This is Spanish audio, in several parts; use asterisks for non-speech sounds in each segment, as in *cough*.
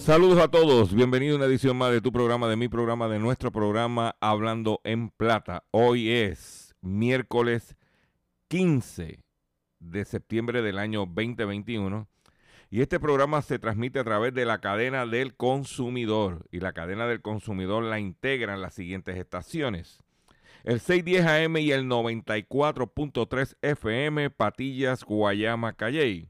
Saludos a todos, bienvenido a una edición más de tu programa, de mi programa, de nuestro programa Hablando en Plata. Hoy es miércoles 15 de septiembre del año 2021 y este programa se transmite a través de la cadena del consumidor y la cadena del consumidor la integran las siguientes estaciones. El 610 AM y el 94.3 FM Patillas, Guayama, Calley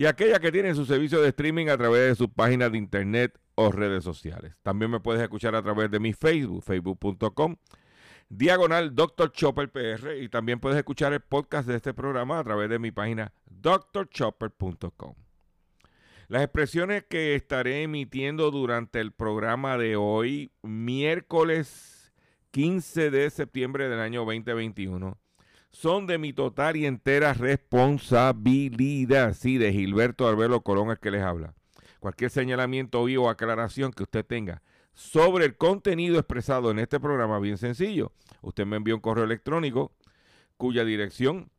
y aquellas que tienen su servicio de streaming a través de sus páginas de internet o redes sociales. También me puedes escuchar a través de mi Facebook, facebook.com, diagonal Dr. Chopper PR, y también puedes escuchar el podcast de este programa a través de mi página drchopper.com. Las expresiones que estaré emitiendo durante el programa de hoy, miércoles 15 de septiembre del año 2021, son de mi total y entera responsabilidad. Sí, de Gilberto Arbelo Colón, el que les habla. Cualquier señalamiento o aclaración que usted tenga sobre el contenido expresado en este programa, bien sencillo. Usted me envía un correo electrónico cuya dirección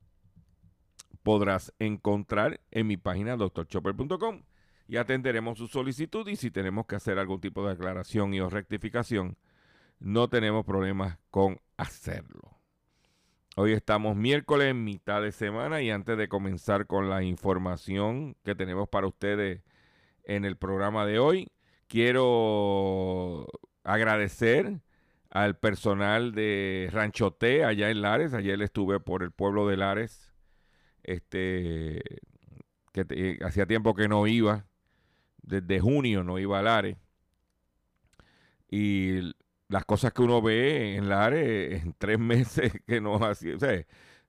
podrás encontrar en mi página drchopper.com y atenderemos su solicitud y si tenemos que hacer algún tipo de aclaración y o rectificación, no tenemos problemas con hacerlo. Hoy estamos miércoles, mitad de semana, y antes de comenzar con la información que tenemos para ustedes en el programa de hoy, quiero agradecer al personal de Ranchoté allá en Lares. Ayer estuve por el pueblo de Lares, este, que te- hacía tiempo que no iba, desde junio no iba a Lares. Y las cosas que uno ve en Lares en tres *laughs* meses que no hacía, o sea,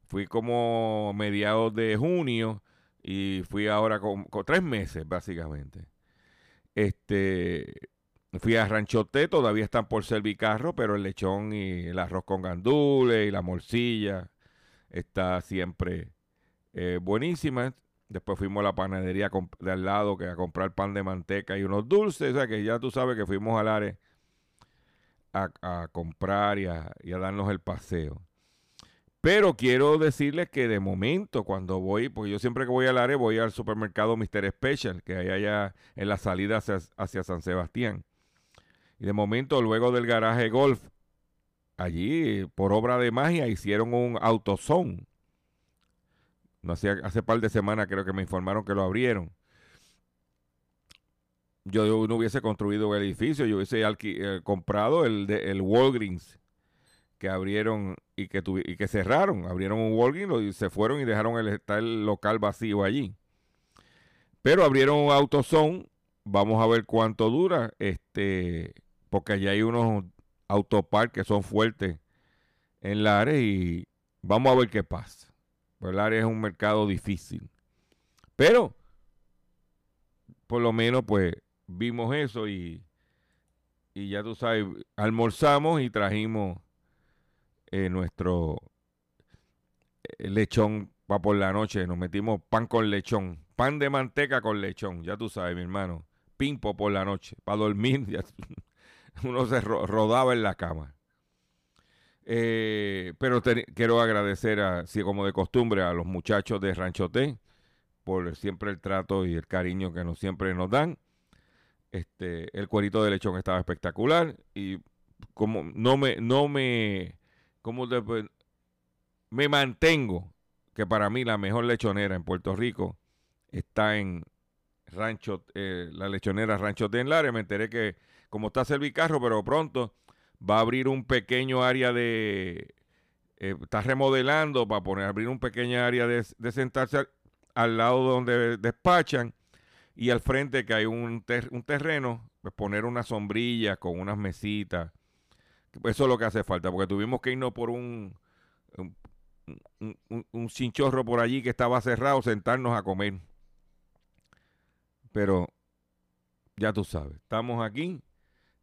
fui como mediados de junio y fui ahora con, tres meses básicamente. Este, fui a Ranchoté, todavía están por Servicarro, pero el lechón y el arroz con gandules y la morcilla está siempre eh, buenísima. Después fuimos a la panadería de al lado que a comprar pan de manteca y unos dulces, o sea que ya tú sabes que fuimos al área a, comprar y a, darnos el paseo. Pero quiero decirles que de momento, cuando voy, porque yo siempre que voy al área voy al supermercado Mr. Special, que hay allá en la salida hacia, San Sebastián. Y de momento, luego del garaje golf, allí, por obra de magia, hicieron un autozone. No hacía, hace par de semanas creo que me informaron que lo abrieron. Yo no hubiese construido el edificio, yo hubiese eh, comprado el, de, el Walgreens que abrieron y que, y que cerraron, abrieron un Walgreens y se fueron y dejaron el, el local vacío allí. Pero abrieron un AutoZone, vamos a ver cuánto dura, este, porque allí hay unos autopark que son fuertes en la área y vamos a ver qué pasa. Pues el área es un mercado difícil. Pero, por lo menos, pues, vimos eso y, y ya tú sabes, almorzamos y trajimos eh, nuestro eh, lechón para por la noche. Nos metimos pan con lechón, pan de manteca con lechón, ya tú sabes, mi hermano. Pimpo por la noche, para dormir. *laughs* uno se rodaba en la cama. Eh, pero quiero agradecer, así como de costumbre, a los muchachos de Ranchote por siempre el trato y el cariño que nos siempre nos dan. Este, el cuerito de lechón estaba espectacular y como no me, no me, como me mantengo que para mí la mejor lechonera en Puerto Rico está en Rancho, eh, la lechonera Rancho Tenlares. Me enteré que como está Servicarro, pero pronto va a abrir un pequeño área de, eh, está remodelando para poner, abrir un pequeño área de, de sentarse al lado donde despachan y al frente que hay un, un terreno, pues poner una sombrilla con unas mesitas. Eso es lo que hace falta, porque tuvimos que irnos por un, un, un, chinchorro por allí que estaba cerrado, sentarnos a comer. Pero ya tú sabes, estamos aquí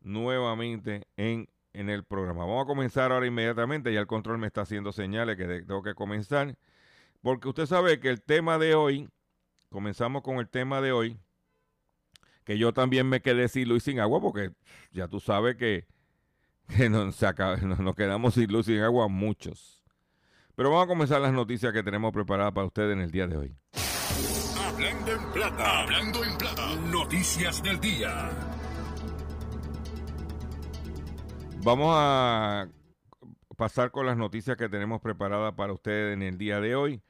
nuevamente en, en el programa. Vamos a comenzar ahora inmediatamente, ya el control me está haciendo señales que tengo que comenzar. Porque usted sabe que el tema de hoy, comenzamos con el tema de hoy, que yo también me quedé sin luz y sin agua, porque ya tú sabes que, *laughs* nos, nos, quedamos sin luz y sin agua muchos. Pero vamos a comenzar las noticias que tenemos preparadas para ustedes en el día de hoy. Hablando en plata, hablando en plata, noticias del día. Vamos a pasar con las noticias que tenemos preparadas para ustedes en el día de hoy.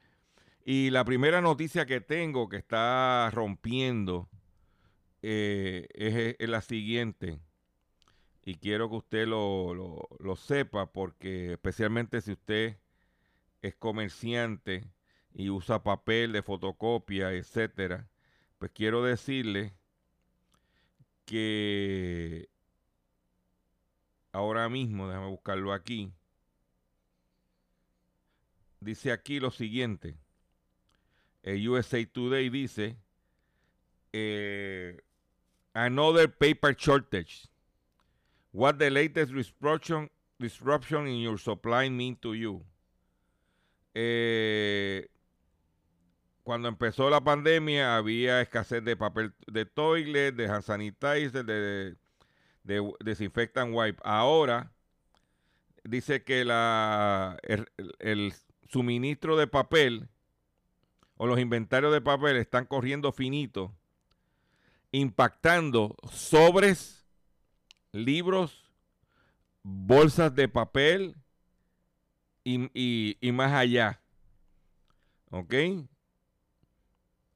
Y la primera noticia que tengo que está rompiendo eh, es, la siguiente. Y quiero que usted lo, sepa porque especialmente si usted es comerciante y usa papel de fotocopia, etcétera, pues quiero decirle que ahora mismo, déjame buscarlo aquí, dice aquí lo siguiente. El USA Today dice, eh, another paper shortage. What the latest disruption, disruption in your supply mean to you? Eh, cuando empezó la pandemia había escasez de papel de toilet, de hand sanitizer, de, de, desinfectant wipe. Ahora dice que el suministro de papel o los inventarios de papel están corriendo finito, impactando sobres, libros, bolsas de papel y, más allá. ¿Ok?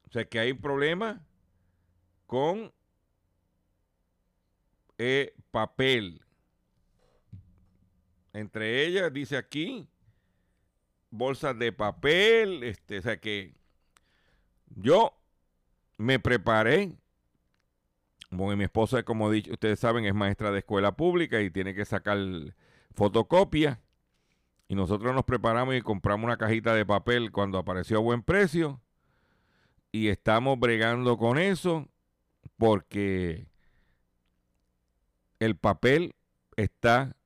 O sea que hay problema con eh, papel. Entre ellas, dice aquí, bolsas de papel, este, o sea que yo me preparé, porque mi esposa, como dicho, ustedes saben, es maestra de escuela pública y tiene que sacar fotocopia. Y nosotros nos preparamos y compramos una cajita de papel cuando apareció a buen precio. Y estamos bregando con eso porque el papel está,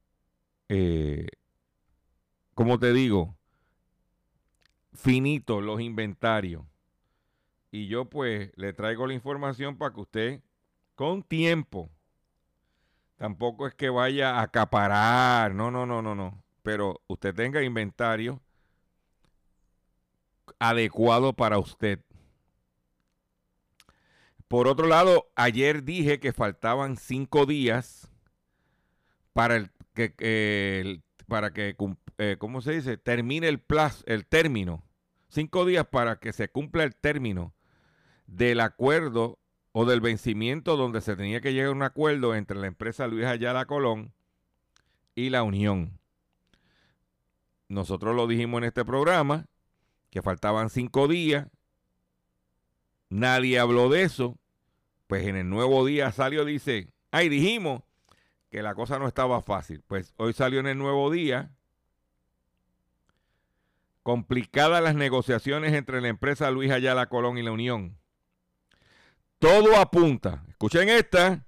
eh, como te digo, finito los inventarios. Y yo pues le traigo la información para que usted con tiempo, tampoco es que vaya a acaparar, no, no, no, no, no, pero usted tenga inventario adecuado para usted. Por otro lado, ayer dije que faltaban cinco días para el que, para que eh, ¿cómo se dice? Termine el plazo, el término. Cinco días para que se cumpla el término del acuerdo o del vencimiento donde se tenía que llegar a un acuerdo entre la empresa Luis Ayala Colón y la Unión. nosotros lo dijimos en este programa, que faltaban cinco días. Nadie habló de eso. Pues en el nuevo día salió, dice, ay, dijimos que la cosa no estaba fácil. Pues hoy salió en el nuevo día. Complicadas las negociaciones entre la empresa Luis Ayala Colón y la Unión. Todo apunta, escuchen esta,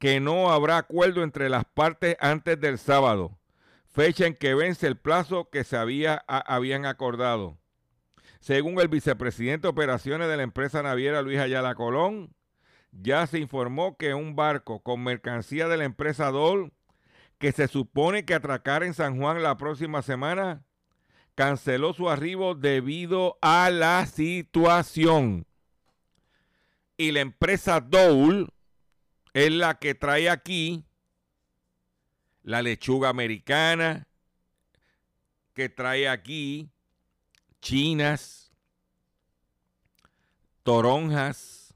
que no habrá acuerdo entre las partes antes del sábado, fecha en que vence el plazo que se había, habían acordado. Según el vicepresidente de operaciones de la empresa naviera Luis Ayala Colón, ya se informó que un barco con mercancía de la empresa Dol, que se supone que atracara en San Juan la próxima semana, canceló su arribo debido a la situación. Y la empresa Dole es la que trae aquí la lechuga americana, que trae aquí chinas, toronjas,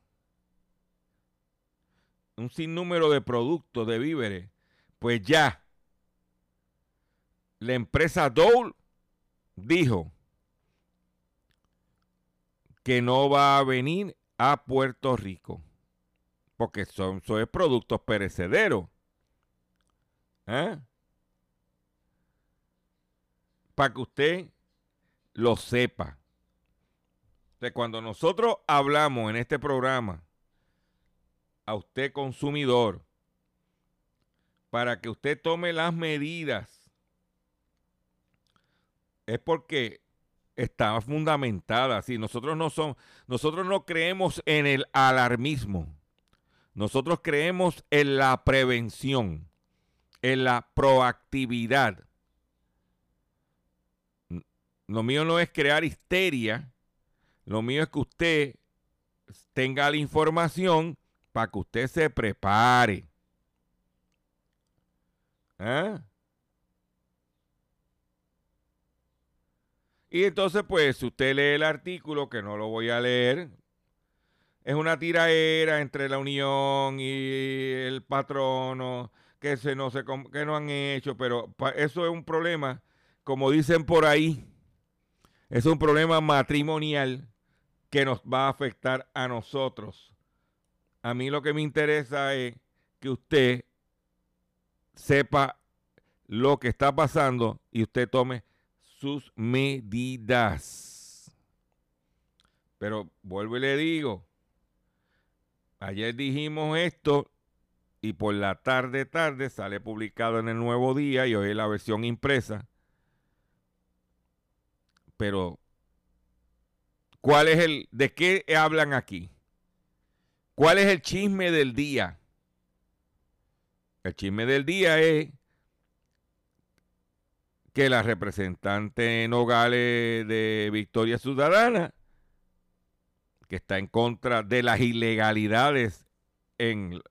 un sinnúmero de productos de víveres, pues ya la empresa Dole dijo que no va a venir a Puerto Rico porque son, son productos perecederos. ¿Eh? Para que usted lo sepa. De cuando nosotros hablamos en este programa a usted consumidor, para que usted tome las medidas, es porque está fundamentada. Si nosotros no son, nosotros no creemos en el alarmismo. Nosotros creemos en la prevención, en la proactividad. Lo mío no es crear histeria, lo mío es que usted tenga la información para que usted se prepare. ¿Ah? Y entonces, pues, si usted lee el artículo, que no lo voy a leer, es una tiraera entre la Unión y el patrono que, se no, se, que no han hecho, pero eso es un problema, como dicen por ahí, es un problema matrimonial que nos va a afectar a nosotros. A mí lo que me interesa es que usted sepa lo que está pasando y usted tome sus medidas. Pero vuelvo y le digo, Ayer dijimos esto y por la tarde tarde sale publicado en el Nuevo Día y hoy es la versión impresa. Pero ¿cuál es el de qué hablan aquí? ¿Cuál es el chisme del día? El chisme del día es que la representante Nogales de Victoria Ciudadana que está en contra de las ilegalidades en,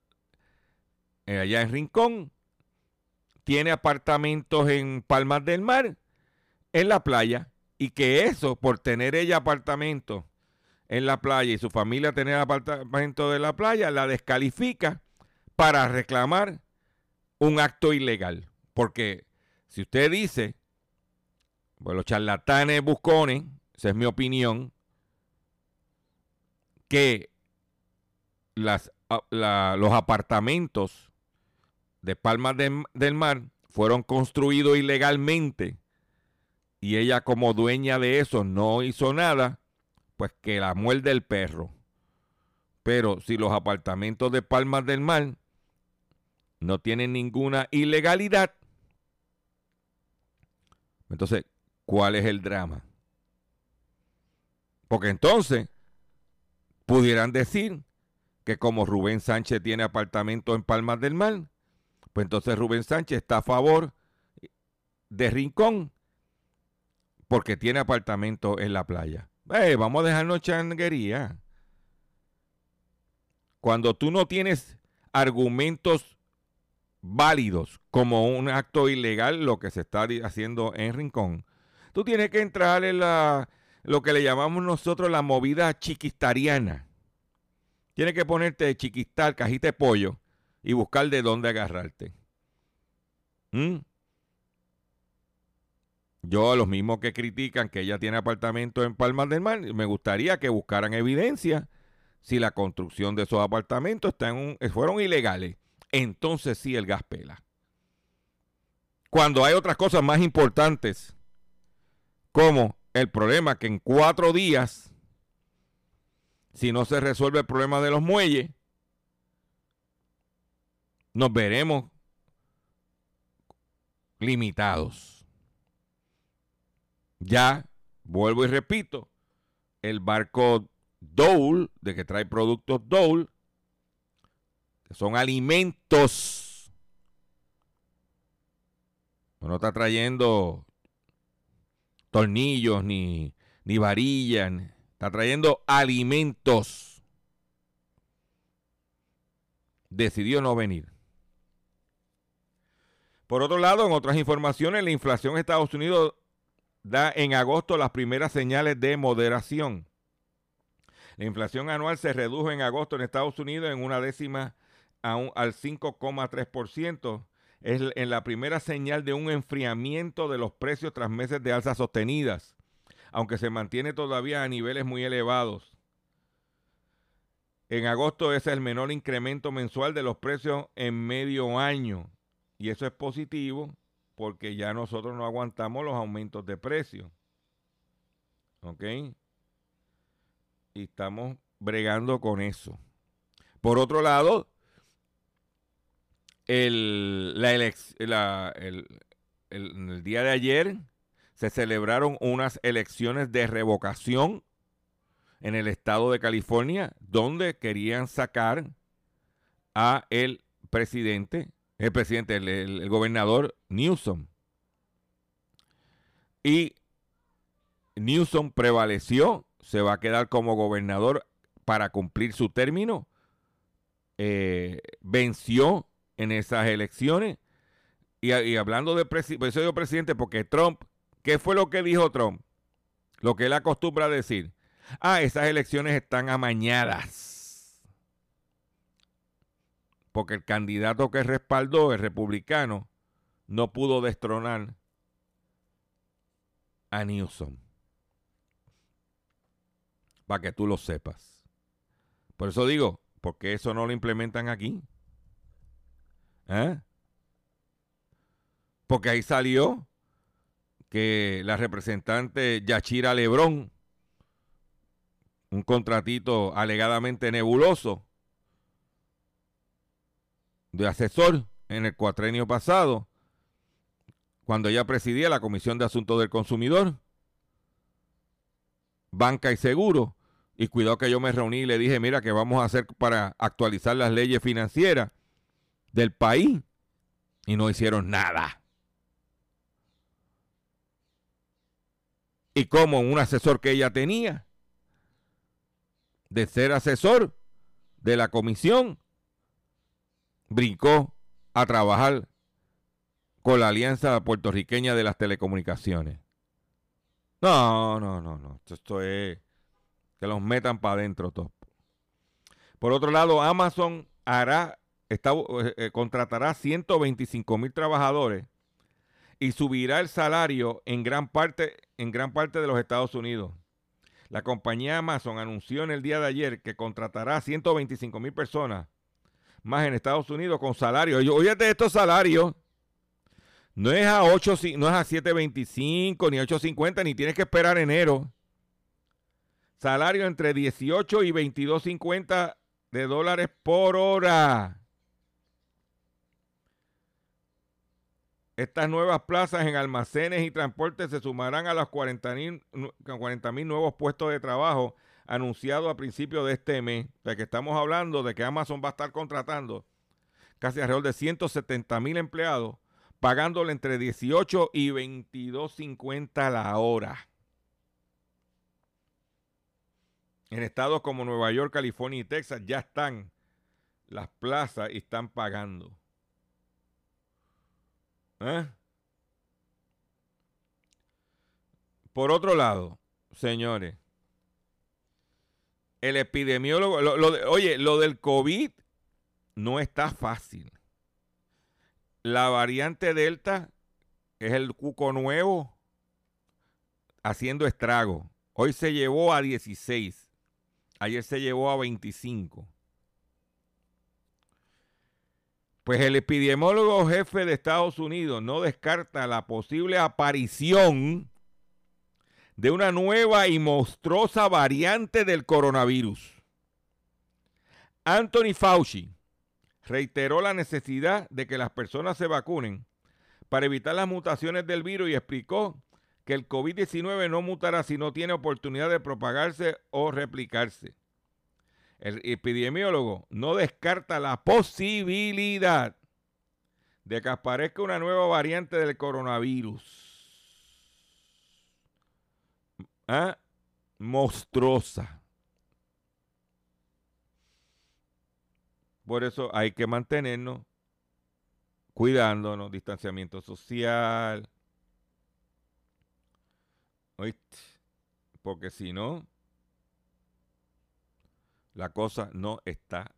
allá en Rincón, tiene apartamentos en Palmas del Mar, en la playa, y que eso, por tener ella apartamentos en la playa y su familia tener apartamentos de la playa, la descalifica para reclamar un acto ilegal. Porque si usted dice, pues los charlatanes buscones, esa es mi opinión, que los apartamentos de Palmas del Mar fueron construidos ilegalmente y ella como dueña de eso no hizo nada, pues que la muerde el perro. Pero si los apartamentos de Palmas del Mar no tienen ninguna ilegalidad, entonces, ¿cuál es el drama? Porque entonces pudieran decir que como Rubén Sánchez tiene apartamento en Palmas del Mar, pues entonces Rubén Sánchez está a favor de Rincón porque tiene apartamento en la playa. Eh, vamos a dejarnos changuería. Cuando tú no tienes argumentos válidos como un acto ilegal, lo que se está haciendo en Rincón, tú tienes que entrar en la lo que le llamamos nosotros la movida chiquistariana. Tienes que ponerte chiquistar, cajita de pollo y buscar de dónde agarrarte. ¿Mm? Yo a los mismos que critican que ella tiene apartamentos en Palmas del Mar, me gustaría que buscaran evidencia si la construcción de esos apartamentos están, fueron ilegales. Entonces sí el gas pela. Cuando hay otras cosas más importantes, como el problema que en cuatro días, si no se resuelve el problema de los muelles, nos veremos limitados. Ya, vuelvo y repito, el barco Dole, de que trae productos Dole, son alimentos. No está trayendo tornillos ni, ni varillas, está trayendo alimentos. Decidió no venir. Por otro lado, en otras informaciones, la inflación en Estados Unidos da en agosto las primeras señales de moderación. La inflación anual se redujo en agosto en Estados Unidos en una décima al 5,3%. Es en la primera señal de un enfriamiento de los precios tras meses de alzas sostenidas, aunque se mantiene todavía a niveles muy elevados. En agosto es el menor incremento mensual de los precios en medio año. Y eso es positivo porque ya nosotros no aguantamos los aumentos de precios. ¿Ok? Y estamos bregando con eso. Por otro lado, el, la el, el día de ayer se celebraron unas elecciones de revocación en el estado de California, donde querían sacar a el presidente el presidente, el, gobernador Newsom. Y Newsom prevaleció, se va a quedar como gobernador para cumplir su término. Eh, venció en esas elecciones. Y, hablando de presidente, soy presidente porque Trump, ¿qué fue lo que dijo Trump? Lo que él acostumbra decir. Ah, esas elecciones están amañadas porque el candidato que respaldó, el republicano, no pudo destronar a Newsom. Para que tú lo sepas. Por eso digo, ¿por qué eso no lo implementan aquí? ¿Eh? Porque ahí salió que la representante Yachira Lebrón, un contratito alegadamente nebuloso, de asesor en el cuatrenio pasado, cuando ella presidía la Comisión de Asuntos del Consumidor, Banca y Seguro. Y cuidado que yo me reuní y le dije, mira, ¿qué vamos a hacer para actualizar las leyes financieras del país? Y no hicieron nada. Y como un asesor que ella tenía, de ser asesor de la comisión, brincó a trabajar con la Alianza Puertorriqueña de las Telecomunicaciones. No, no, no, no. Esto es que los metan para adentro todos. Por otro lado, Amazon hará, eh, eh, contratará 125 mil trabajadores y subirá el salario en gran parte, en gran parte de los Estados Unidos. La compañía Amazon anunció en el día de ayer que contratará 125 mil personas más en Estados Unidos con salarios. De estos salarios. No es a 8, no es a 7.25 ni 8.50 ni tienes que esperar enero. Salario entre 18 y 22.50 de dólares por hora. Estas nuevas plazas en almacenes y transportes se sumarán a los 40 mil nuevos puestos de trabajo anunciado a principios de este mes, de que estamos hablando de que Amazon va a estar contratando casi alrededor de 170 mil empleados, pagándole entre 18 y 22.50 la hora. En estados como Nueva York, California y Texas ya están las plazas y están pagando. ¿Eh? Por otro lado, señores, el epidemiólogo, oye, lo del COVID no está fácil. La variante Delta es el cuco nuevo. haciendo estrago. Hoy se llevó a 16. Ayer se llevó a 25. Pues el epidemiólogo jefe de Estados Unidos no descarta la posible aparición de una nueva y monstruosa variante del coronavirus. Anthony Fauci reiteró la necesidad de que las personas se vacunen para evitar las mutaciones del virus y explicó que el COVID-19 no mutará si no tiene oportunidad de propagarse o replicarse. El epidemiólogo no descarta la posibilidad de que aparezca una nueva variante del coronavirus. ¿Ah? Monstruosa. Por eso hay que mantenernos cuidándonos, distanciamiento social. ¿Oíste? Porque si no, la cosa no está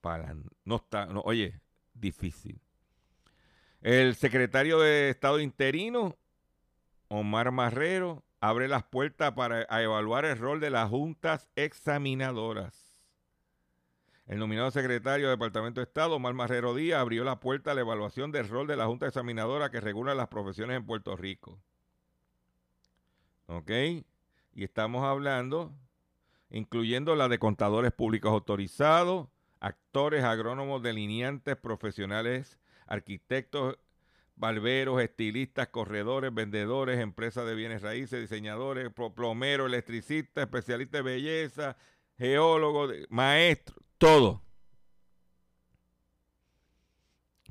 para no está, no, oye, difícil. El secretario de Estado interino, Omar Marrero, abre las puertas para evaluar el rol de las juntas examinadoras. El nominado secretario del Departamento de Estado, Omar Marrero Díaz, abrió la puerta a la evaluación del rol de la Junta Examinadora que regula las profesiones en Puerto Rico. ¿Ok? Y estamos hablando incluyendo la de contadores públicos autorizados, actores, agrónomos, delineantes, profesionales, arquitectos, barberos, estilistas, corredores, vendedores, empresas de bienes raíces, diseñadores, plomeros, electricistas, especialistas de belleza, geólogos, maestros, todo.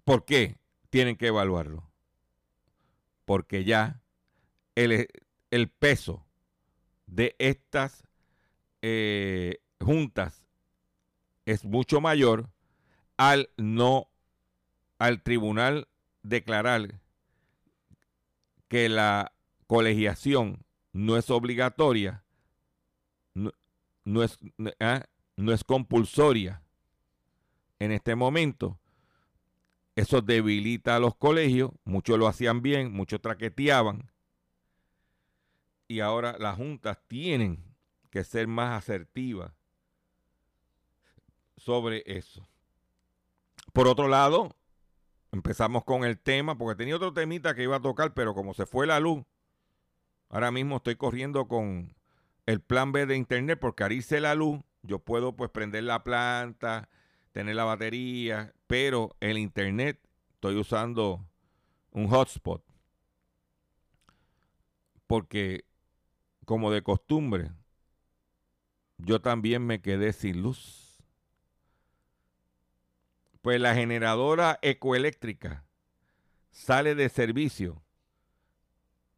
¿Por qué tienen que evaluarlo? Porque ya el, el peso de estas eh, juntas es mucho mayor al no, al tribunal declarar que la colegiación no es obligatoria, no, es, ¿ah? no es compulsoria en este momento. Eso debilita a los colegios, muchos lo hacían bien, muchos traqueteaban. Y ahora las juntas tienen que ser más asertiva sobre eso. Por otro lado, empezamos con el tema, porque tenía otro temita que iba a tocar, pero como se fue la luz, ahora mismo estoy corriendo con el plan B de internet, porque se la luz, yo puedo pues prender la planta, tener la batería, pero el internet estoy usando un hotspot. Porque como de costumbre, yo también me quedé sin luz. Pues la generadora ecoeléctrica sale de servicio.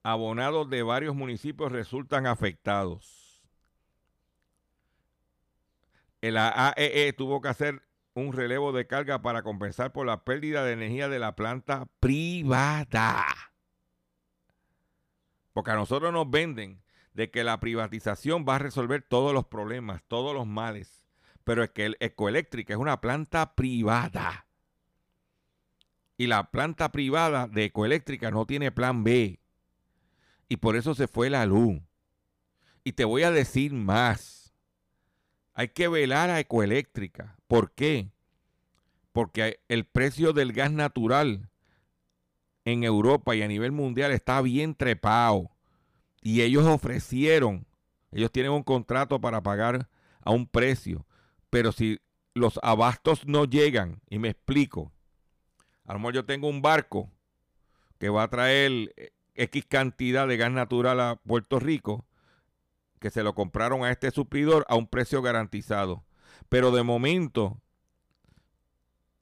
Abonados de varios municipios resultan afectados. El AEE e tuvo que hacer un relevo de carga para compensar por la pérdida de energía de la planta privada. Porque a nosotros nos venden de que la privatización va a resolver todos los problemas, todos los males. Pero es que el Ecoeléctrica es una planta privada. Y la planta privada de Ecoeléctrica no tiene plan B. Y por eso se fue la luz. Y te voy a decir más. Hay que velar a Ecoeléctrica. ¿Por qué? Porque el precio del gas natural en Europa y a nivel mundial está bien trepado. Y ellos ofrecieron, ellos tienen un contrato para pagar a un precio, pero si los abastos no llegan, y me explico, a lo mejor yo tengo un barco que va a traer X cantidad de gas natural a Puerto Rico, que se lo compraron a este suplidor a un precio garantizado. Pero de momento,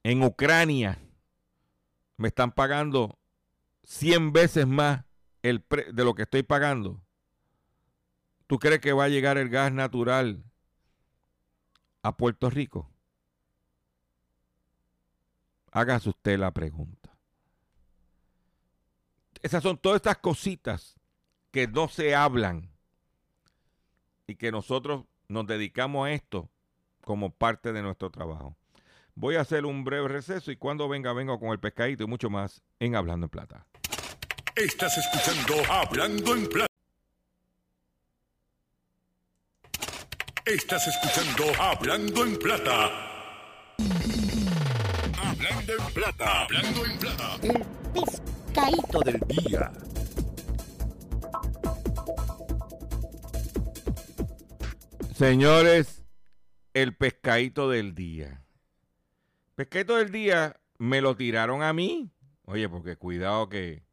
en Ucrania, me están pagando 100 veces más el de lo que estoy pagando, ¿tú crees que va a llegar el gas natural a Puerto Rico? Hágase usted la pregunta. Esas son todas estas cositas que no se hablan y que nosotros nos dedicamos a esto como parte de nuestro trabajo. Voy a hacer un breve receso y cuando venga, vengo con el pescadito y mucho más en Hablando en Plata. Estás escuchando Hablando en Plata. Estás escuchando Hablando en Plata. Hablando en Plata. Hablando en Plata. El pescadito del día. Señores, el pescadito del día. Pescadito del día me lo tiraron a mí. Oye, porque cuidado que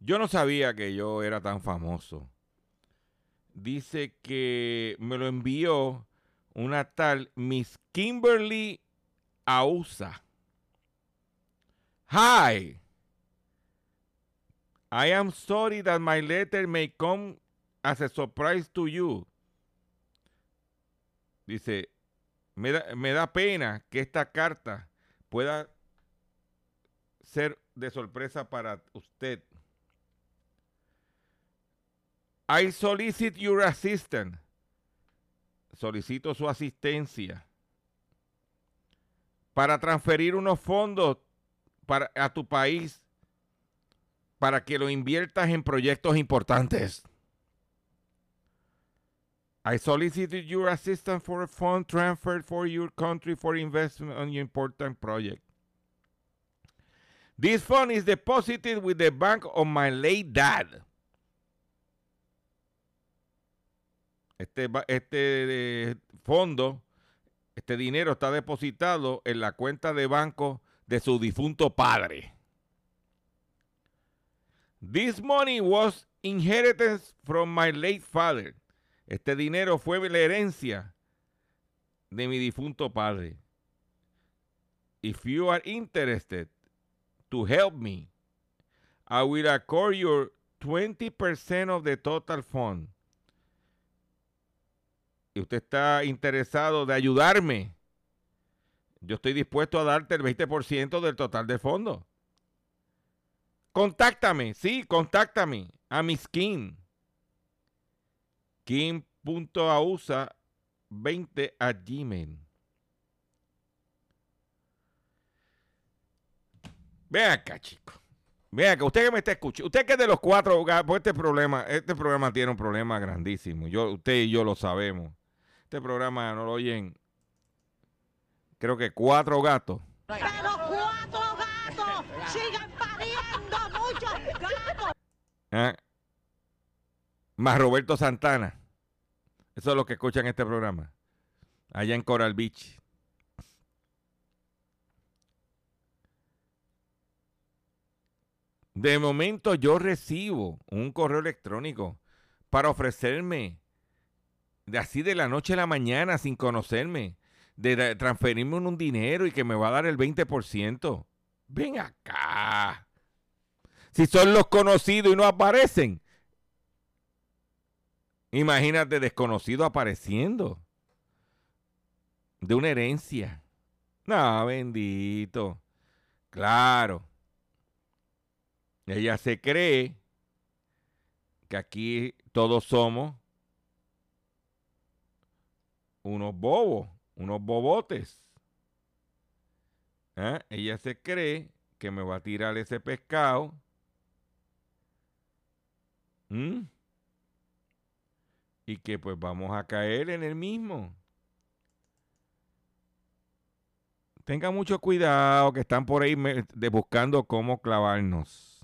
yo no sabía que yo era tan famoso. Dice que me lo envió una tal Miss Kimberly Ausa. Hi. I am sorry that my letter may come as a surprise to you. Dice, me da, me da pena que esta carta pueda ser de sorpresa para usted. I solicit your assistance. Solicito su asistencia para transferir unos fondos para, a tu país para que lo inviertas en proyectos importantes. I solicited your assistance for a fund transfer for your country for investment on your important project. This fund is deposited with the bank of my late dad. Este, este fondo, este dinero está depositado en la cuenta de banco de su difunto padre. This money was inheritance from my late father. Este dinero fue la herencia de mi difunto padre. If you are interested to help me, I will accord your 20% of the total fund. Y usted está interesado de ayudarme. Yo estoy dispuesto a darte el 20% del total del fondo. Contáctame, sí, contáctame a mi skin. Kim.ausa20 a Gmail. Ve acá, chico. Ve acá, usted que me está escuchando, usted que es de los cuatro, pues este problema, este programa tiene un problema grandísimo. Yo, usted y yo lo sabemos. Este programa no lo oyen, creo que cuatro gatos. Pero cuatro gatos siguen pariendo muchos gatos. ¿Ah? Más Roberto Santana. Eso es lo que escuchan este programa. Allá en Coral Beach. De momento yo recibo un correo electrónico para ofrecerme de así de la noche a la mañana sin conocerme, de transferirme un dinero y que me va a dar el 20%. Ven acá. Si son los conocidos y no aparecen. Imagínate desconocido apareciendo. De una herencia. No, bendito. Claro. Ella se cree que aquí todos somos unos bobos, unos bobotes. ¿Ah? Ella se cree que me va a tirar ese pescado. ¿Mm? Y que pues vamos a caer en el mismo. Tenga mucho cuidado que están por ahí buscando cómo clavarnos.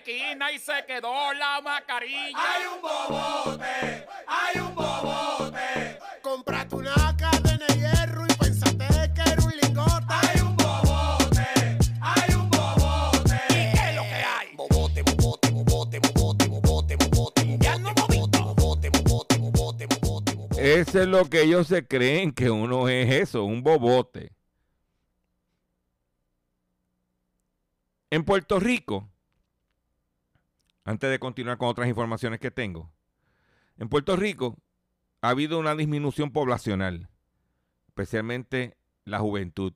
Caminaste 30 esquinas y se quedó la mascarilla. Hay un bobote, hay un bobote. Comprate una cadena de hierro y pensaste que era un lingote. Hay un bobote, hay un bobote. ¿Y qué es lo que hay? Bobote, bobote, bobote, bobote, bobote, bobote. Ya no bobito. Bobote, bobote, bobote, bobote, bobote. Eso es lo que ellos se creen que uno es eso, un bobote. En Puerto Rico, antes de continuar con otras informaciones que tengo, en Puerto Rico ha habido una disminución poblacional, especialmente la juventud.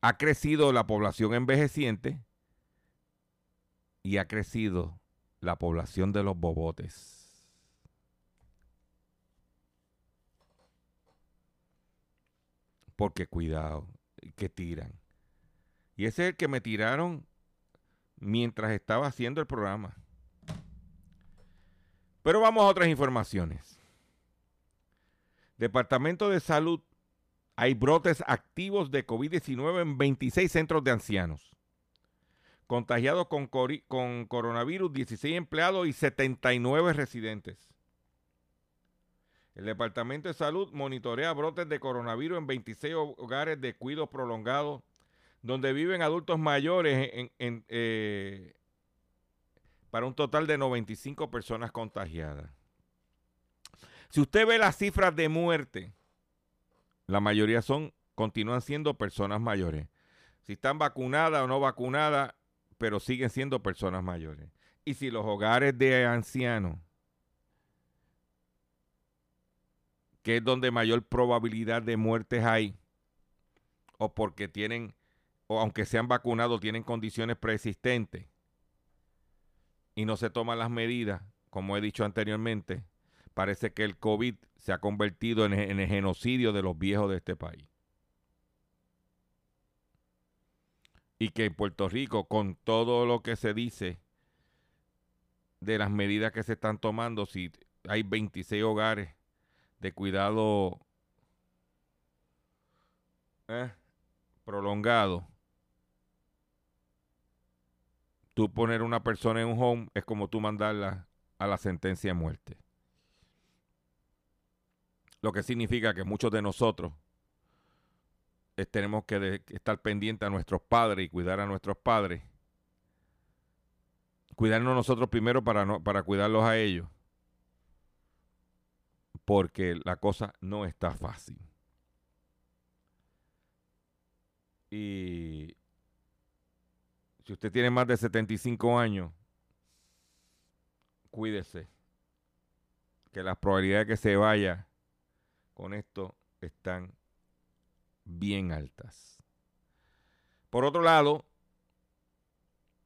Ha crecido la población envejeciente y ha crecido la población de los bobotes. Porque cuidado, que tiran. Y ese es el que me tiraron mientras estaba haciendo el programa. Pero vamos a otras informaciones. Departamento de Salud, hay brotes activos de COVID-19 en 26 centros de ancianos. Contagiados con, con, coronavirus, 16 empleados y 79 residentes. El Departamento de Salud monitorea brotes de coronavirus en 26 hogares de cuidados prolongados donde viven adultos mayores eh, para un total de 95 personas contagiadas. Si usted ve las cifras de muerte, la mayoría son, continúan siendo personas mayores. Si están vacunadas o no vacunadas, pero siguen siendo personas mayores. Y si los hogares de ancianos, que es donde mayor probabilidad de muertes hay, o porque tienen, o aunque sean vacunados, tienen condiciones preexistentes y no se toman las medidas, como he dicho anteriormente, parece que el COVID se ha convertido en, el genocidio de los viejos de este país. Y que en Puerto Rico, con todo lo que se dice de las medidas que se están tomando, si hay 26 hogares de cuidado eh, prolongado, tú poner una persona en un home es como tú mandarla a la sentencia de muerte. Lo que significa que muchos de nosotros tenemos que estar pendientes a nuestros padres y cuidar a nuestros padres. Cuidarnos nosotros primero para, no, para cuidarlos a ellos. Porque la cosa no está fácil. Y si usted tiene más de 75 años, cuídese. Que las probabilidades de que se vaya con esto están bien altas. Por otro lado,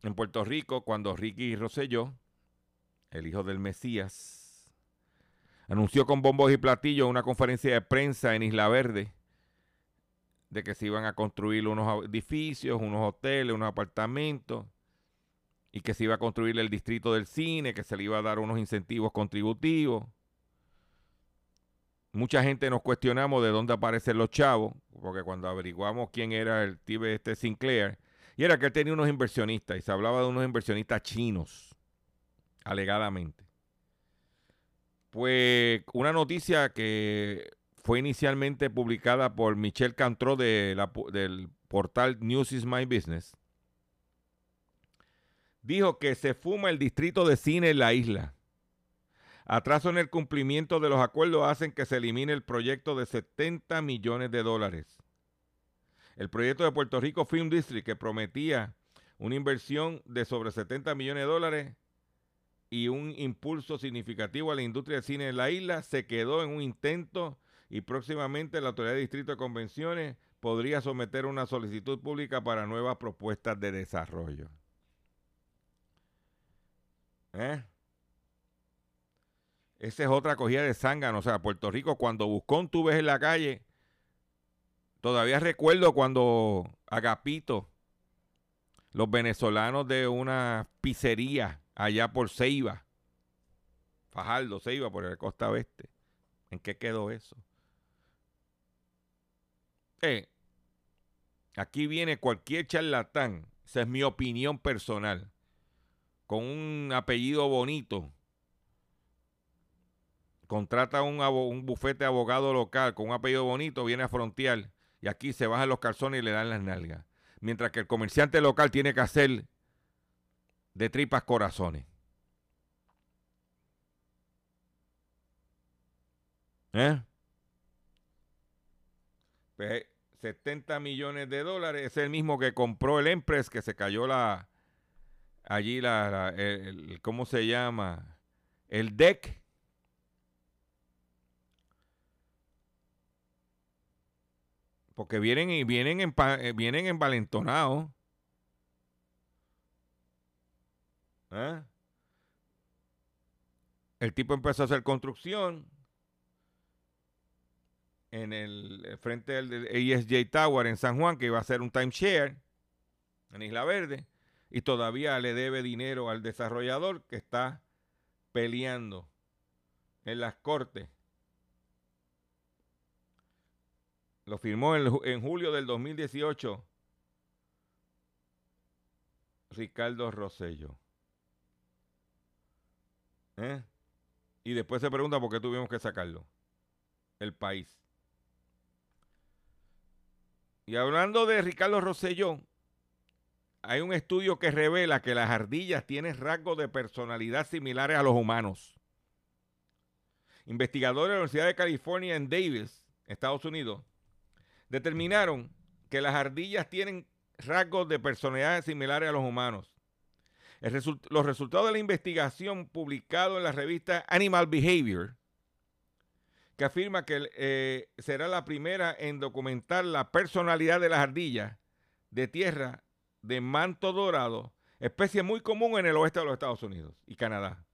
en Puerto Rico, cuando Ricky Rosselló, el hijo del Mesías, anunció con bombos y platillos una conferencia de prensa en Isla Verde de que se iban a construir unos edificios, unos hoteles, unos apartamentos, y que se iba a construir el distrito del cine, que se le iba a dar unos incentivos contributivos. Mucha gente nos cuestionamos de dónde aparecen los chavos, porque cuando averiguamos quién era el de este Sinclair, y era que él tenía unos inversionistas, y se hablaba de unos inversionistas chinos, alegadamente. Pues una noticia que fue inicialmente publicada por Michelle Cantro de del portal News is My Business, dijo que se fuma el distrito de cine en la isla. Atraso en el cumplimiento de los acuerdos hacen que se elimine el proyecto de 70 millones de dólares. El proyecto de Puerto Rico Film District, que prometía una inversión de sobre 70 millones de dólares y un impulso significativo a la industria del cine en la isla, se quedó en un intento y próximamente la Autoridad de Distrito de Convenciones podría someter una solicitud pública para nuevas propuestas de desarrollo. ¿Eh? Esa es otra cogida de zángano. O sea, Puerto Rico, cuando Buscón tú ves en la calle, todavía recuerdo cuando Agapito, los venezolanos de una pizzería allá por Ceiba, Fajardo, Ceiba, por el costa oeste. ¿En qué quedó eso? Eh, aquí viene cualquier charlatán, esa es mi opinión personal, con un apellido bonito contrata un, bufete abogado local con un apellido bonito, viene a frontear y aquí se bajan los calzones y le dan las nalgas. Mientras que el comerciante local tiene que hacer de tripas corazones. ¿Eh? 70 pues, millones de dólares es el mismo que compró el Empress que se cayó la allí la, el, ¿cómo se llama? El deck Porque vienen y vienen, en, eh, vienen envalentonados. ¿eh? El tipo empezó a hacer construcción en el frente del ASJ Tower en San Juan, que iba a ser un timeshare en Isla Verde, y todavía le debe dinero al desarrollador que está peleando en las cortes. Lo firmó en, en julio del 2018 Ricardo Rosello. ¿Eh? Y después se pregunta por qué tuvimos que sacarlo. El país. Y hablando de Ricardo Rosselló, hay un estudio que revela que las ardillas tienen rasgos de personalidad similares a los humanos. Investigadores de la Universidad de California en Davis, Estados Unidos, determinaron que las ardillas tienen rasgos de personalidad similares a los humanos. los resultados de la investigación publicado en la revista Animal Behavior que afirma que eh, será la primera en documentar la personalidad de las ardillas de tierra de manto dorado, especie muy común en el oeste de los Estados Unidos y Canadá.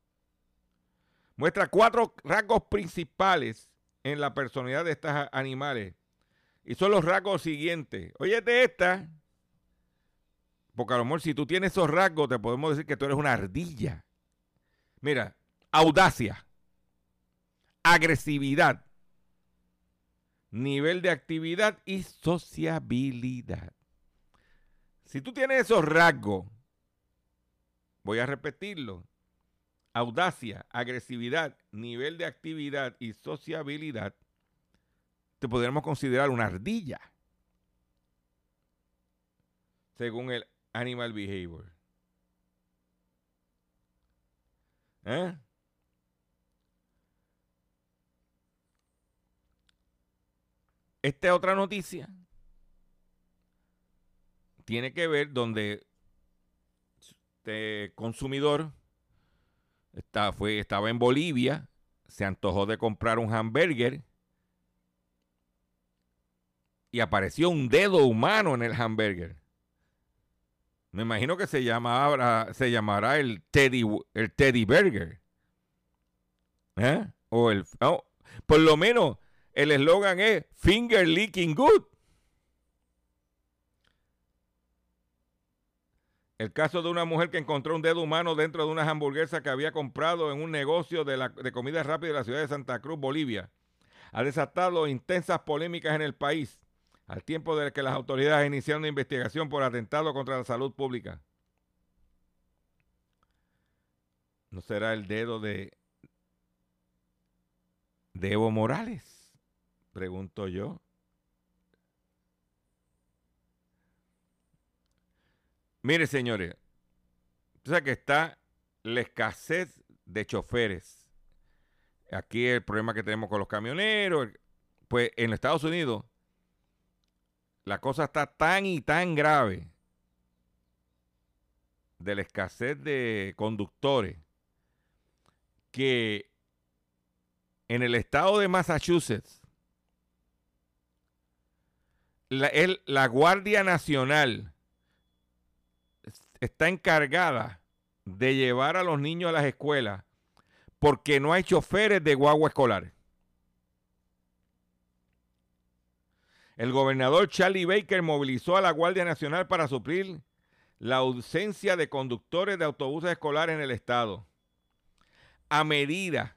Muestra cuatro rasgos principales en la personalidad de estos animales. Y son los rasgos siguientes. Oye, de esta, porque a lo mejor si tú tienes esos rasgos, te podemos decir que tú eres una ardilla. Mira, audacia agresividad, nivel de actividad y sociabilidad. Si tú tienes esos rasgos, voy a repetirlo, audacia, agresividad, nivel de actividad y sociabilidad, te podríamos considerar una ardilla, según el Animal Behavior. ¿Eh? Esta otra noticia tiene que ver donde este consumidor fue, estaba en Bolivia, se antojó de comprar un hamburger y apareció un dedo humano en el hamburger. Me imagino que se llamará, se llamará el Teddy, el Teddy Burger. ¿Eh? O el, por lo menos el eslogan es Finger Licking Good. El caso de una mujer que encontró un dedo humano dentro de una hamburguesa que había comprado en un negocio de, de comida rápida de la ciudad de Santa Cruz, Bolivia, ha desatado intensas polémicas en el país, al tiempo de que las autoridades iniciaron una investigación por atentado contra la salud pública. ¿No será el dedo de, de Evo Morales? Pregunto yo. Mire, señores, o sea que está la escasez de choferes. Aquí el problema que tenemos con los camioneros. Pues en Estados Unidos la cosa está tan y tan grave de la escasez de conductores que en el estado de Massachusetts la, la Guardia Nacional está encargada de llevar a los niños a las escuelas porque no hay choferes de guagua escolar. El gobernador Charlie Baker movilizó a la Guardia Nacional para suplir la ausencia de conductores de autobuses escolares en el estado. A medida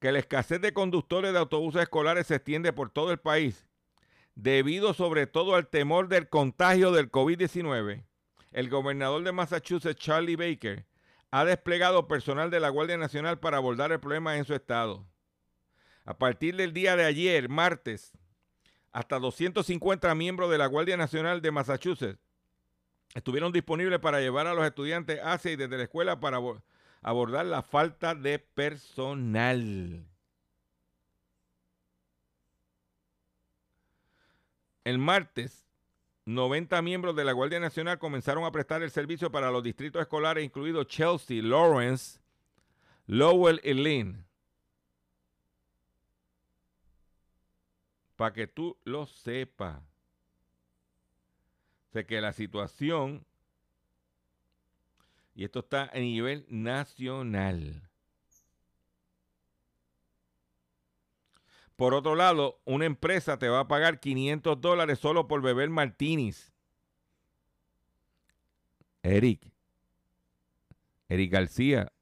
que la escasez de conductores de autobuses escolares se extiende por todo el país, debido sobre todo al temor del contagio del COVID-19, el gobernador de Massachusetts, Charlie Baker, ha desplegado personal de la Guardia Nacional para abordar el problema en su estado. A partir del día de ayer, martes, hasta 250 miembros de la Guardia Nacional de Massachusetts estuvieron disponibles para llevar a los estudiantes hacia y desde la escuela para abordar la falta de personal. El martes, 90 miembros de la Guardia Nacional comenzaron a prestar el servicio para los distritos escolares, incluidos Chelsea, Lawrence, Lowell y Lynn. Para que tú lo sepas. Sé que la situación Y esto está a nivel nacional. Por otro lado, una empresa te va a pagar 500 dólares solo por beber martinis. Eric, Eric García,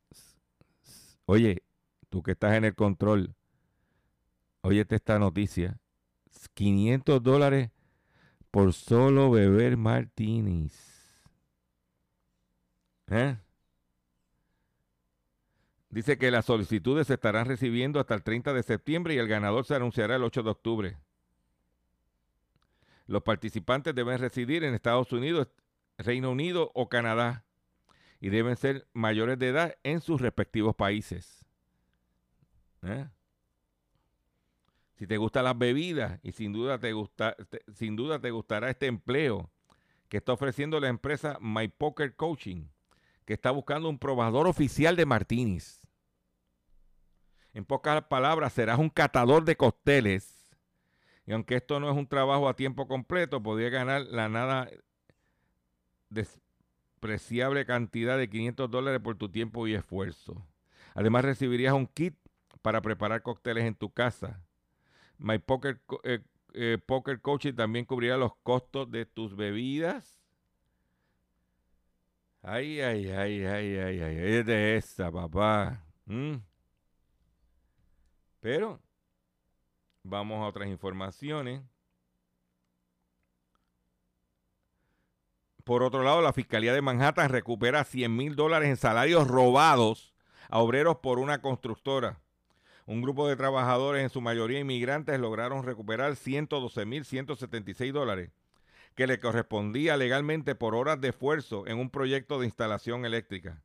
oye, tú que estás en el control, óyete esta noticia. 500 dólares por solo beber martinis. ¿Eh? Dice que las solicitudes se estarán recibiendo hasta el 30 de septiembre y el ganador se anunciará el 8 de octubre. Los participantes deben residir en Estados Unidos, Reino Unido o Canadá y deben ser mayores de edad en sus respectivos países. ¿Eh? Si te gustan las bebidas y sin duda te, gusta, sin duda te gustará este empleo que está ofreciendo la empresa My Poker Coaching, que está buscando un probador oficial de martinis. En pocas palabras, serás un catador de costeles. Y aunque esto no es un trabajo a tiempo completo, podría ganar la nada despreciable cantidad de 500 dólares por tu tiempo y esfuerzo. Además, recibirías un kit para preparar cócteles en tu casa. My Poker, eh, eh, Poker Coaching también cubrirá los costos de tus bebidas. Ay, ay, ay, ay, ay, ay, es de esa, papá. ¿Mm? Pero vamos a otras informaciones. Por otro lado, la Fiscalía de Manhattan recupera 100 mil dólares en salarios robados a obreros por una constructora. Un grupo de trabajadores, en su mayoría inmigrantes, lograron recuperar 112 mil 176 dólares que le correspondía legalmente por horas de esfuerzo en un proyecto de instalación eléctrica.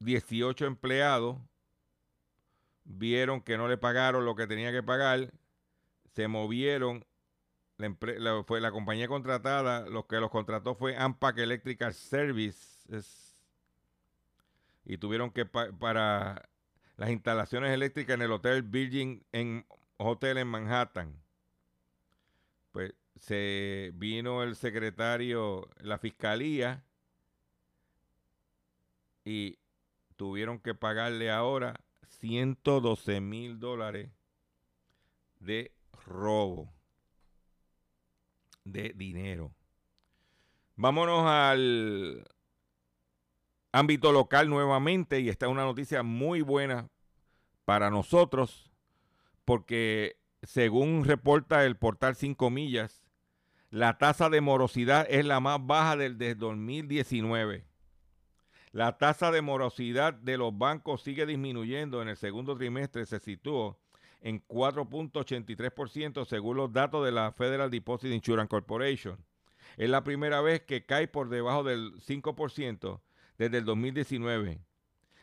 18 empleados vieron que no le pagaron lo que tenía que pagar, se movieron, la, fue la compañía contratada, lo que los contrató fue Ampac Electrical Services y tuvieron que para las instalaciones eléctricas en el Hotel Virgin en Hotel en Manhattan. Pues se vino el secretario, la fiscalía y tuvieron que pagarle ahora 112 mil dólares de robo de dinero. Vámonos al ámbito local nuevamente y esta es una noticia muy buena para nosotros porque según reporta el portal 5 millas, la tasa de morosidad es la más baja del de 2019. La tasa de morosidad de los bancos sigue disminuyendo. En el segundo trimestre se situó en 4.83% según los datos de la Federal Deposit Insurance Corporation. Es la primera vez que cae por debajo del 5% desde el 2019.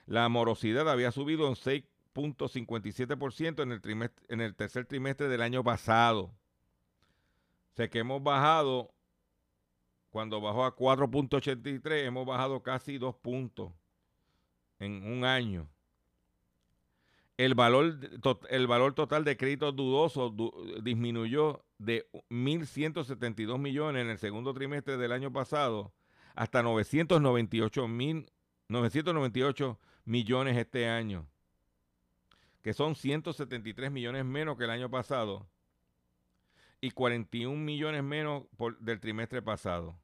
La morosidad había subido en 6.57% en el, en el tercer trimestre del año pasado. O que hemos bajado cuando bajó a 4.83, hemos bajado casi dos puntos en un año. El valor, el valor total de créditos dudosos disminuyó de 1.172 millones en el segundo trimestre del año pasado hasta 998, 998 millones este año, que son 173 millones menos que el año pasado y 41 millones menos del trimestre pasado.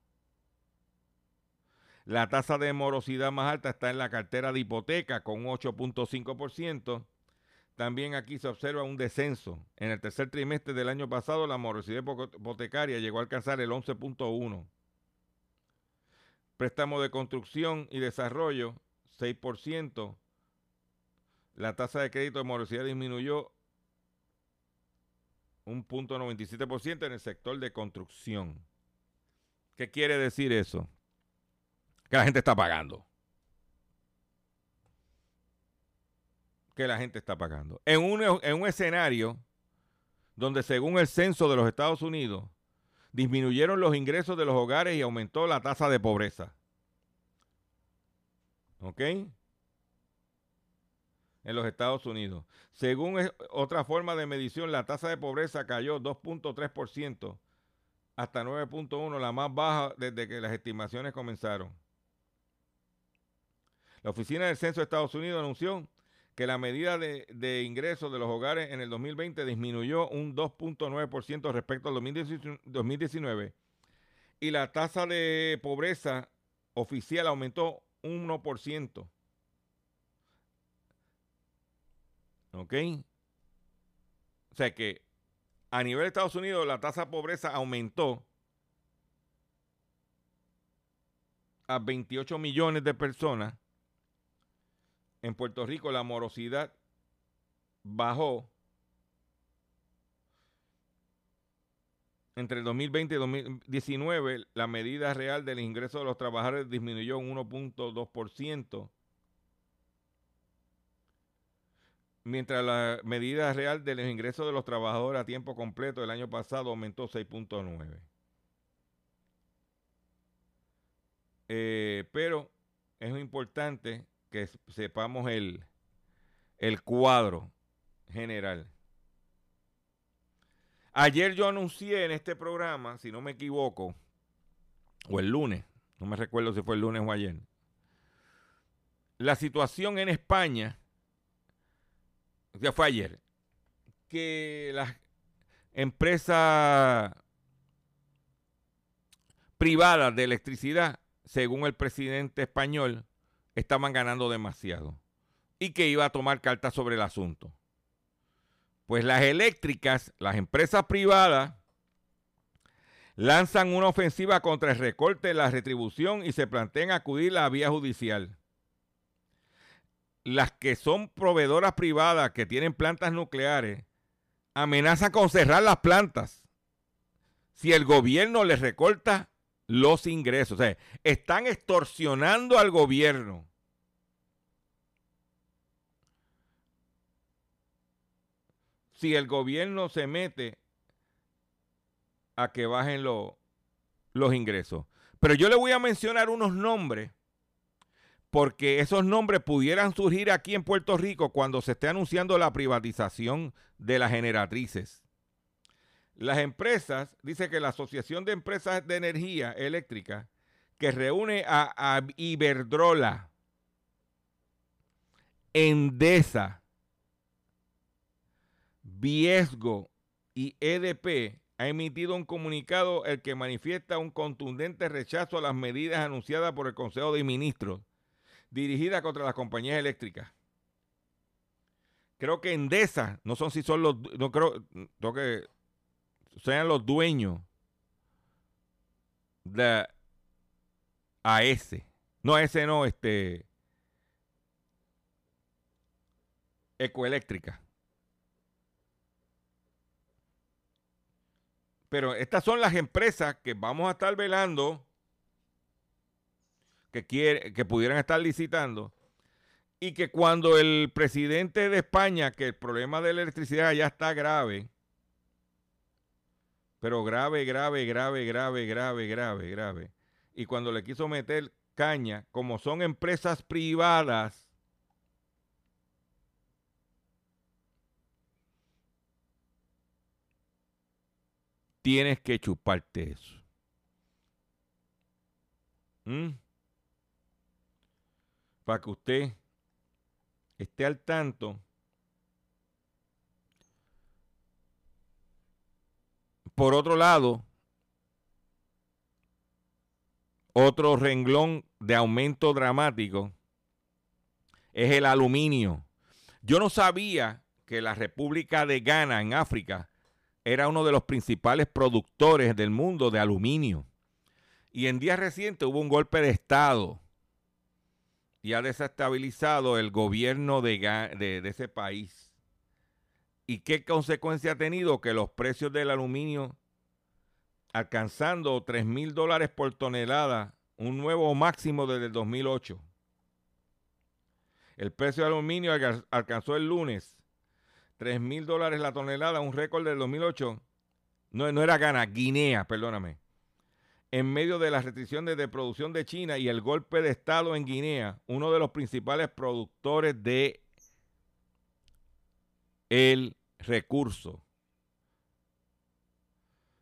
La tasa de morosidad más alta está en la cartera de hipoteca con 8.5%. También aquí se observa un descenso. En el tercer trimestre del año pasado la morosidad hipotecaria llegó a alcanzar el 11.1. Préstamo de construcción y desarrollo 6%. La tasa de crédito de morosidad disminuyó un punto 97% en el sector de construcción. ¿Qué quiere decir eso? Que la gente está pagando. Que la gente está pagando. En un, en un escenario donde según el censo de los Estados Unidos, disminuyeron los ingresos de los hogares y aumentó la tasa de pobreza. ¿Ok? En los Estados Unidos. Según otra forma de medición, la tasa de pobreza cayó 2.3% hasta 9.1, la más baja desde que las estimaciones comenzaron. La Oficina del Censo de Estados Unidos anunció que la medida de, ingresos de los hogares en el 2020 disminuyó un 2.9% respecto al 2019 y la tasa de pobreza oficial aumentó un 1%. ¿Ok? O sea que a nivel de Estados Unidos la tasa de pobreza aumentó a 28 millones de personas. En Puerto Rico la morosidad bajó entre el 2020 y 2019. La medida real del ingreso de los trabajadores disminuyó un 1.2% mientras la medida real de los ingresos de los trabajadores a tiempo completo del año pasado aumentó 6.9. Eh, pero es importante que sepamos el, el cuadro general. Ayer yo anuncié en este programa, si no me equivoco, o el lunes, no me recuerdo si fue el lunes o ayer, la situación en España ya fue ayer, que las empresas privadas de electricidad, según el presidente español, estaban ganando demasiado y que iba a tomar cartas sobre el asunto. Pues las eléctricas, las empresas privadas, lanzan una ofensiva contra el recorte de la retribución y se plantean acudir a la vía judicial las que son proveedoras privadas que tienen plantas nucleares amenazan con cerrar las plantas si el gobierno les recorta los ingresos. O sea, están extorsionando al gobierno. Si el gobierno se mete a que bajen los ingresos. Pero yo le voy a mencionar unos nombres porque esos nombres pudieran surgir aquí en Puerto Rico cuando se esté anunciando la privatización de las generatrices. Las empresas, dice que la Asociación de Empresas de Energía Eléctrica, que reúne a, Iberdrola, Endesa, Viesgo y EDP, ha emitido un comunicado el que manifiesta un contundente rechazo a las medidas anunciadas por el Consejo de Ministros dirigida contra las compañías eléctricas. Creo que Endesa, no son si son los, no creo, que sean los dueños de AS. No, ese no, este. Ecoeléctrica. Pero estas son las empresas que vamos a estar velando que, quiere, que pudieran estar licitando y que cuando el presidente de España, que el problema de la electricidad ya está grave, pero grave, grave, grave, grave, grave, grave, grave, y cuando le quiso meter caña, como son empresas privadas, tienes que chuparte eso. ¿Mm? para que usted esté al tanto. Por otro lado, otro renglón de aumento dramático es el aluminio. Yo no sabía que la República de Ghana en África era uno de los principales productores del mundo de aluminio. Y en días recientes hubo un golpe de Estado y ha desestabilizado el gobierno de, ese país. ¿Y qué consecuencia ha tenido? Que los precios del aluminio alcanzando 3 mil dólares por tonelada, un nuevo máximo desde el 2008. El precio del aluminio alcanzó el lunes 3 mil dólares la tonelada, un récord del 2008. No, no era Ghana, Guinea, perdóname en medio de las restricciones de producción de China y el golpe de Estado en Guinea, uno de los principales productores de el recurso.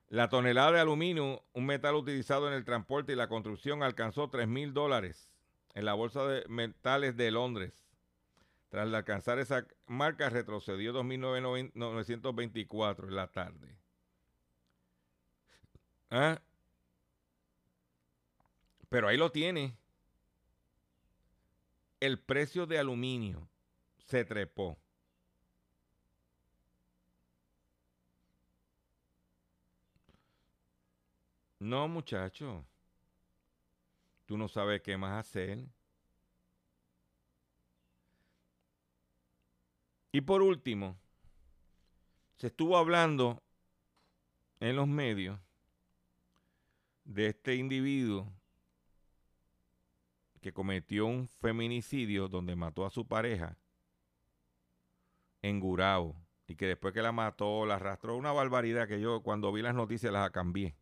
La tonelada de aluminio, un metal utilizado en el transporte y la construcción, alcanzó 3 mil dólares en la Bolsa de Metales de Londres. Tras alcanzar esa marca, retrocedió 2.924 en la tarde. ¿Ah? Pero ahí lo tiene. El precio de aluminio se trepó. No, muchacho. Tú no sabes qué más hacer. Y por último, se estuvo hablando en los medios de este individuo que cometió un feminicidio donde mató a su pareja en Gurao y que después que la mató la arrastró una barbaridad que yo cuando vi las noticias las cambié.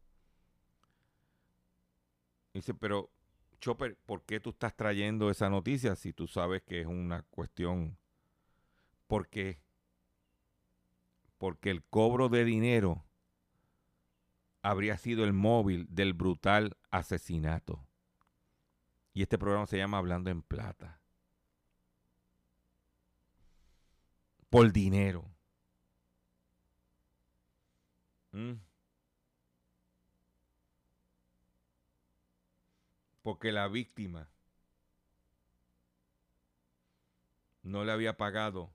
Dice, pero Chopper, ¿por qué tú estás trayendo esa noticia si tú sabes que es una cuestión? ¿Por qué? Porque el cobro de dinero habría sido el móvil del brutal asesinato. Y este programa se llama Hablando en Plata. Por dinero. ¿Mm? Porque la víctima no le había pagado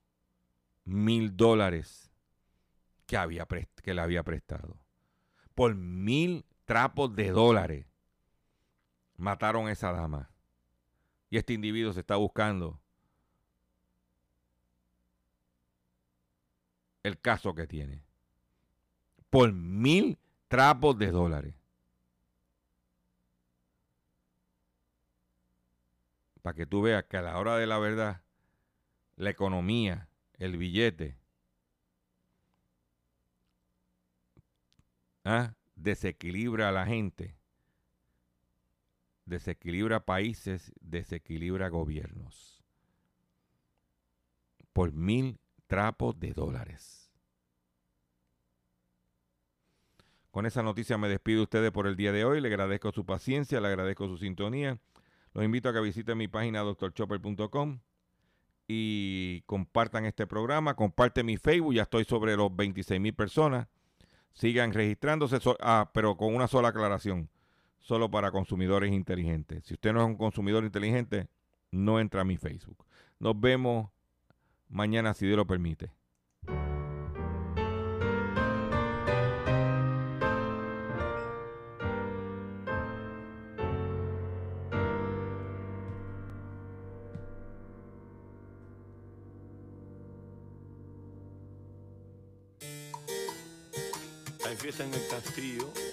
mil dólares que, había que le había prestado. Por mil trapos de dólares mataron a esa dama. Y este individuo se está buscando el caso que tiene. Por mil trapos de dólares. Para que tú veas que a la hora de la verdad, la economía, el billete, ¿ah? desequilibra a la gente desequilibra países, desequilibra gobiernos. Por mil trapos de dólares. Con esa noticia me despido de ustedes por el día de hoy. Le agradezco su paciencia, le agradezco su sintonía. Los invito a que visiten mi página doctorchopper.com y compartan este programa. Comparte mi Facebook, ya estoy sobre los 26 mil personas. Sigan registrándose, ah, pero con una sola aclaración solo para consumidores inteligentes. Si usted no es un consumidor inteligente, no entra a mi Facebook. Nos vemos mañana si Dios lo permite. En el castillo.